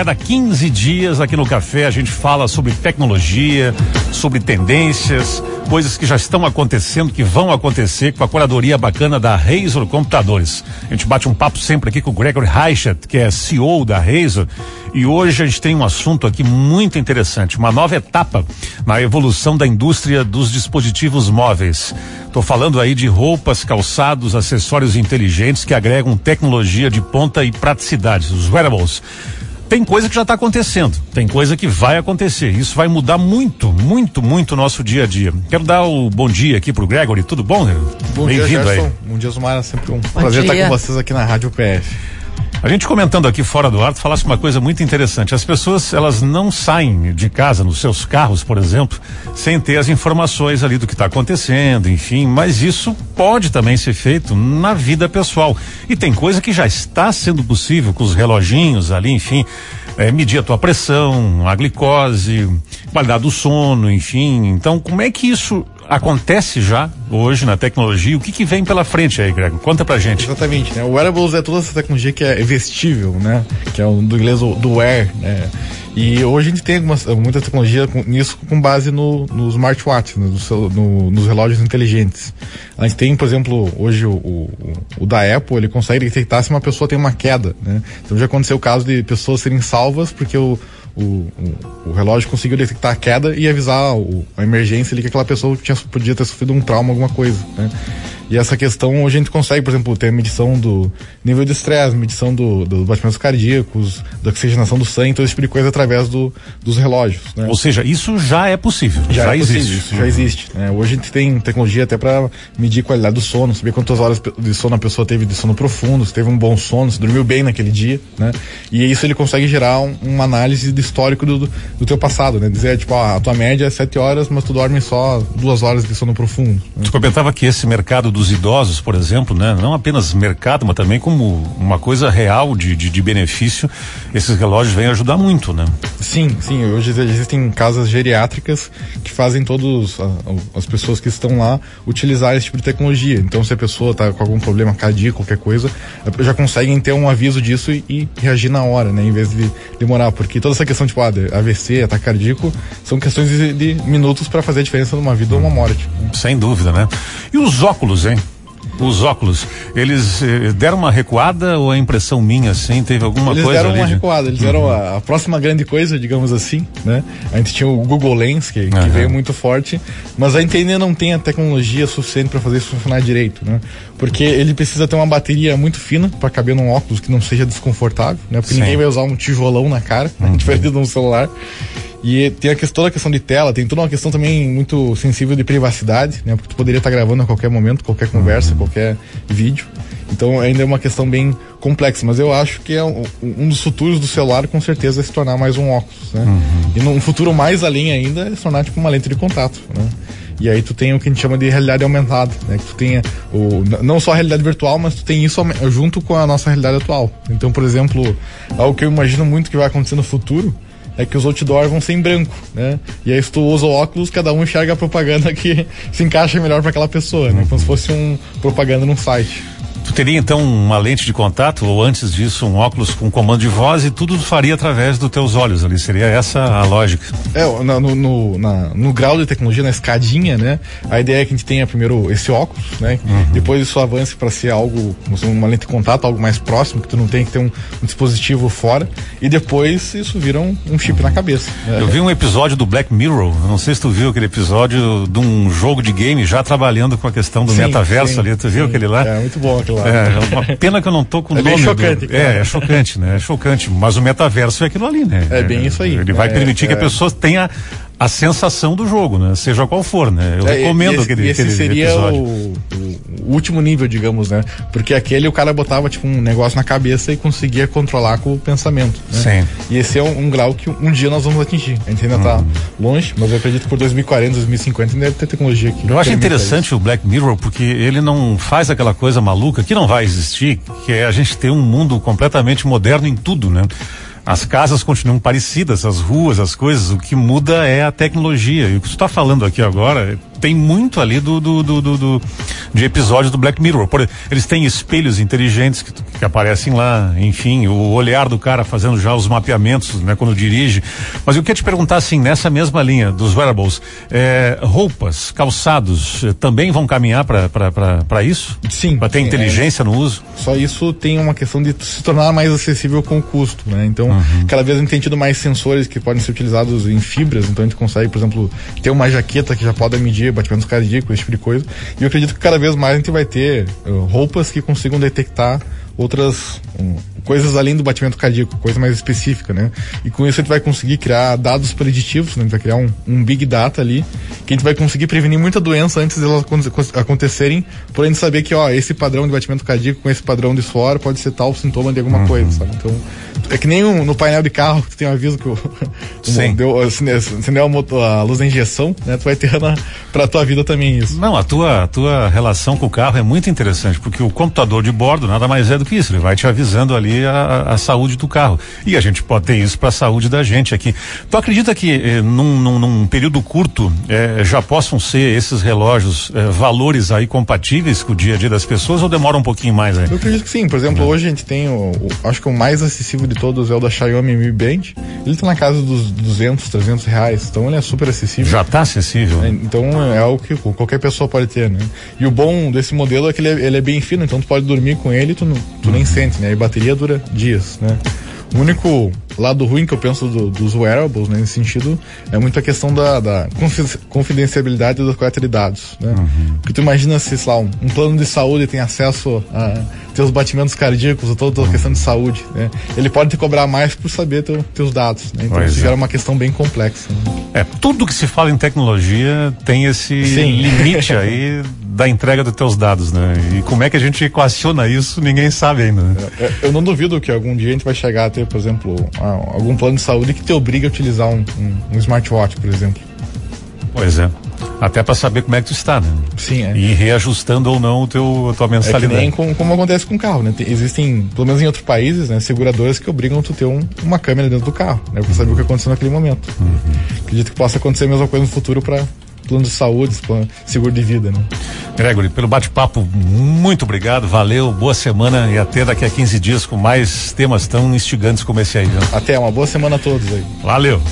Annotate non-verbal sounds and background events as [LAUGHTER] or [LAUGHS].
Cada 15 dias aqui no café a gente fala sobre tecnologia, sobre tendências, coisas que já estão acontecendo, que vão acontecer com a curadoria bacana da Razor Computadores. A gente bate um papo sempre aqui com o Gregory Reichert, que é CEO da Razor, e hoje a gente tem um assunto aqui muito interessante, uma nova etapa na evolução da indústria dos dispositivos móveis. Estou falando aí de roupas, calçados, acessórios inteligentes que agregam tecnologia de ponta e praticidade, os wearables. Tem coisa que já está acontecendo, tem coisa que vai acontecer. Isso vai mudar muito, muito, muito o nosso dia a dia. Quero dar o bom dia aqui pro Gregory. Tudo bom? Bom dia, Gerson. Bom dia, Zumara. Sempre um bom prazer dia. estar com vocês aqui na Rádio PF. A gente comentando aqui fora do ar, tu falasse uma coisa muito interessante. As pessoas, elas não saem de casa, nos seus carros, por exemplo, sem ter as informações ali do que está acontecendo, enfim, mas isso pode também ser feito na vida pessoal. E tem coisa que já está sendo possível com os reloginhos ali, enfim, é, medir a tua pressão, a glicose, qualidade do sono, enfim. Então, como é que isso acontece já hoje na tecnologia. O que, que vem pela frente aí, Greg? Conta pra gente. Exatamente, né? O wearables é toda essa tecnologia que é vestível, né? Que é o, do inglês do wear, né? E hoje a gente tem algumas, muita tecnologia com, nisso com base no, no smartwatch, né? no, no, nos relógios inteligentes. A gente tem, por exemplo, hoje o, o, o, da Apple, ele consegue detectar se uma pessoa tem uma queda, né? Então já aconteceu o caso de pessoas serem salvas porque o, o, o, relógio conseguiu detectar a queda e avisar o, a emergência ali que aquela pessoa tinha, podia ter sofrido um trauma, alguma coisa, né? E essa questão a gente consegue, por exemplo, ter a medição do nível de estresse, medição do, do batimentos cardíacos, da oxigenação do sangue, todo esse tipo de coisa através do, dos relógios. Né? Ou seja, isso já é possível. Já, já é existe. Possível, isso já existe. Né? Hoje a gente tem tecnologia até para medir a qualidade do sono, saber quantas horas de sono a pessoa teve de sono profundo, se teve um bom sono, se dormiu bem naquele dia, né? E isso ele consegue gerar um, uma análise do histórico do, do, teu passado, né? Dizer, tipo, ó, a tua média é sete horas, mas tu dorme só duas horas de sono profundo. Né? Tu comentava que esse mercado do dos idosos, por exemplo, né? Não apenas mercado, mas também como uma coisa real de, de, de benefício, esses relógios vêm ajudar muito, né? Sim, sim. Hoje existem casas geriátricas que fazem todos as pessoas que estão lá utilizar esse tipo de tecnologia. Então, se a pessoa está com algum problema cardíaco, qualquer coisa, já conseguem ter um aviso disso e, e reagir na hora, né? Em vez de demorar, porque toda essa questão tipo ah, AVC, ataque cardíaco, são questões de, de minutos para fazer a diferença numa vida ou uma morte. Sem dúvida, né? E os óculos, hein? Os óculos, eles eh, deram uma recuada ou é impressão minha, assim? Teve alguma eles coisa? Eles deram uma de... recuada, eles uhum. deram a, a, próxima grande coisa, digamos assim, né? A gente tinha o Google Lens, que, uhum. que veio muito forte, mas a gente ainda não tem a tecnologia suficiente para fazer isso funcionar direito, né? Porque ele precisa ter uma bateria muito fina para caber num óculos que não seja desconfortável, né? Porque Sim. ninguém vai usar um tijolão na cara, né? uhum. diferente de um celular. E tem a questão, toda a questão de tela, tem toda uma questão também muito sensível de privacidade, né? Porque tu poderia estar gravando a qualquer momento, qualquer conversa, qualquer vídeo. Então ainda é uma questão bem complexa, mas eu acho que é um, um dos futuros do celular com certeza é se tornar mais um óculos, né? Uhum. E num futuro mais além ainda é se tornar tipo uma lente de contato, né? E aí tu tem o que a gente chama de realidade aumentada, né? Que tu tenha o, não só a realidade virtual, mas tu tem isso junto com a nossa realidade atual. Então, por exemplo, algo que eu imagino muito que vai acontecer no futuro é que os outdoors vão ser em branco, né? E aí se tu usa óculos, cada um enxerga a propaganda que [LAUGHS] se encaixa melhor para aquela pessoa, né? Como se fosse um propaganda num site. Tu teria então uma lente de contato ou antes disso um óculos com comando de voz e tudo faria através dos teus olhos ali, seria essa a lógica? É, no, no, na, no grau de tecnologia, na escadinha, né? A ideia é que a gente tenha primeiro esse óculos, né? Uhum. Depois isso avance para ser algo, uma lente de contato, algo mais próximo, que tu não tem que ter um, um dispositivo fora e depois isso vira um, um chip uhum. na cabeça. Né? Eu vi um episódio do Black Mirror, não sei se tu viu aquele episódio de um jogo de game já trabalhando com a questão do sim, metaverso sim, ali, tu sim. viu aquele lá? É, muito bom aquele lá. É, uma pena que eu não tô com o é nome. Bem chocante, do... É, é chocante, né? É chocante. Mas o metaverso é aquilo ali, né? É bem isso aí. Ele vai é, permitir que a é. pessoa tenha a sensação do jogo, né? Seja qual for, né? Eu é, recomendo esse, aquele, esse aquele seria episódio. O, o, último nível, digamos, né? Porque aquele o cara botava tipo um negócio na cabeça e conseguia controlar com o pensamento. Né? Sim. E esse é um, um, grau que um dia nós vamos atingir. A gente ainda está hum. longe, mas eu acredito que por 2040, 2050 ainda deve ter tecnologia aqui. Eu acho interessante o Black Mirror porque ele não faz aquela coisa maluca que não vai existir, que é a gente ter um mundo completamente moderno em tudo, né? As casas continuam parecidas, as ruas, as coisas, o que muda é a tecnologia. E o que você está falando aqui agora tem muito ali do, do, do, do, de episódios do Black Mirror. Por, eles têm espelhos inteligentes que, que, aparecem lá, enfim, o olhar do cara fazendo já os mapeamentos, né, quando dirige. Mas eu queria te perguntar assim, nessa mesma linha dos wearables, é, roupas, calçados, eh, também vão caminhar para isso? Sim. Para ter sim, inteligência é, no uso? Só isso tem uma questão de se tornar mais acessível com o custo, né? Então, uhum. cada vez a gente tem tido mais sensores que podem ser utilizados em fibras, então a gente consegue, por exemplo, ter uma jaqueta que já pode medir batimentos cardíacos, esse tipo de coisa. E eu acredito que cada vez mais a gente vai ter uh, roupas que consigam detectar outras um, coisas além do batimento cardíaco, coisa mais específica, né? E com isso a gente vai conseguir criar dados preditivos, né? A gente vai criar um, um big data ali, que a gente vai conseguir prevenir muita doença antes delas acontecerem, por a gente saber que, ó, esse padrão de batimento cardíaco com esse padrão de suor pode ser tal sintoma de alguma uhum. coisa, sabe? Então, é que nem um, no painel de carro que tu tem um aviso que o, [LAUGHS] Sim. deu, acendeu a, a, luz da injeção, né? Tu vai ter na, pra tua vida também isso. Não, a tua, a tua relação com o carro é muito interessante, porque o computador de bordo nada mais é do que isso, ele vai te avisando ali a, a saúde do carro. E a gente pode ter isso para a saúde da gente aqui. Tu acredita que eh, num, num, num, período curto eh, já possam ser esses relógios eh, valores aí compatíveis com o dia a dia das pessoas ou demora um pouquinho mais aí? Eu acredito que sim. Por exemplo, hoje a gente tem o, o, acho que o mais acessível de todos é o da Xiaomi Mi Band. Ele está na casa dos 200, 300 reais. Então ele é super acessível. Já está acessível. É, então é algo que qualquer pessoa pode ter, né? E o bom desse modelo é que ele é, ele é bem fino, então tu pode dormir com ele e tu, tu nem sente, né? E bateria dura dias, né? O único lado ruim que eu penso do, dos wearables, né, nesse sentido, é muito a questão da, da confidencialidade da coleta de dados, né? Uhum. Porque tu imagina se, sei lá, um, um, plano de saúde tem acesso a teus batimentos cardíacos, a toda a questão de saúde, né? Ele pode te cobrar mais por saber teu, teus dados, né? Então pois isso é. gera uma questão bem complexa. Né? É, tudo que se fala em tecnologia tem esse Sim. limite aí [LAUGHS] da entrega dos teus dados, né? E como é que a gente equaciona isso, ninguém sabe ainda. Né? É, é eu não duvido que algum dia a gente vai chegar a ter, por exemplo, algum plano de saúde que te obriga a utilizar um, um, um smartwatch, por exemplo. Pois é. Até para saber como é que tu está, né? Sim, é. E reajustando ou não o teu, a tua mensalidade. É que nem com, como acontece com o carro, né? Tem, existem, pelo menos em outros países, né, seguradoras que obrigam tu ter um, uma câmera dentro do carro, né? Pra saber o que aconteceu naquele momento. Uhum. Acredito que possa acontecer a mesma coisa no futuro para plano de saúde, seguro de vida, né? Gregory, pelo bate-papo, muito obrigado, valeu, boa semana e até daqui a 15 dias com mais temas tão instigantes como esse aí. Viu? Até, uma boa semana a todos aí. Valeu.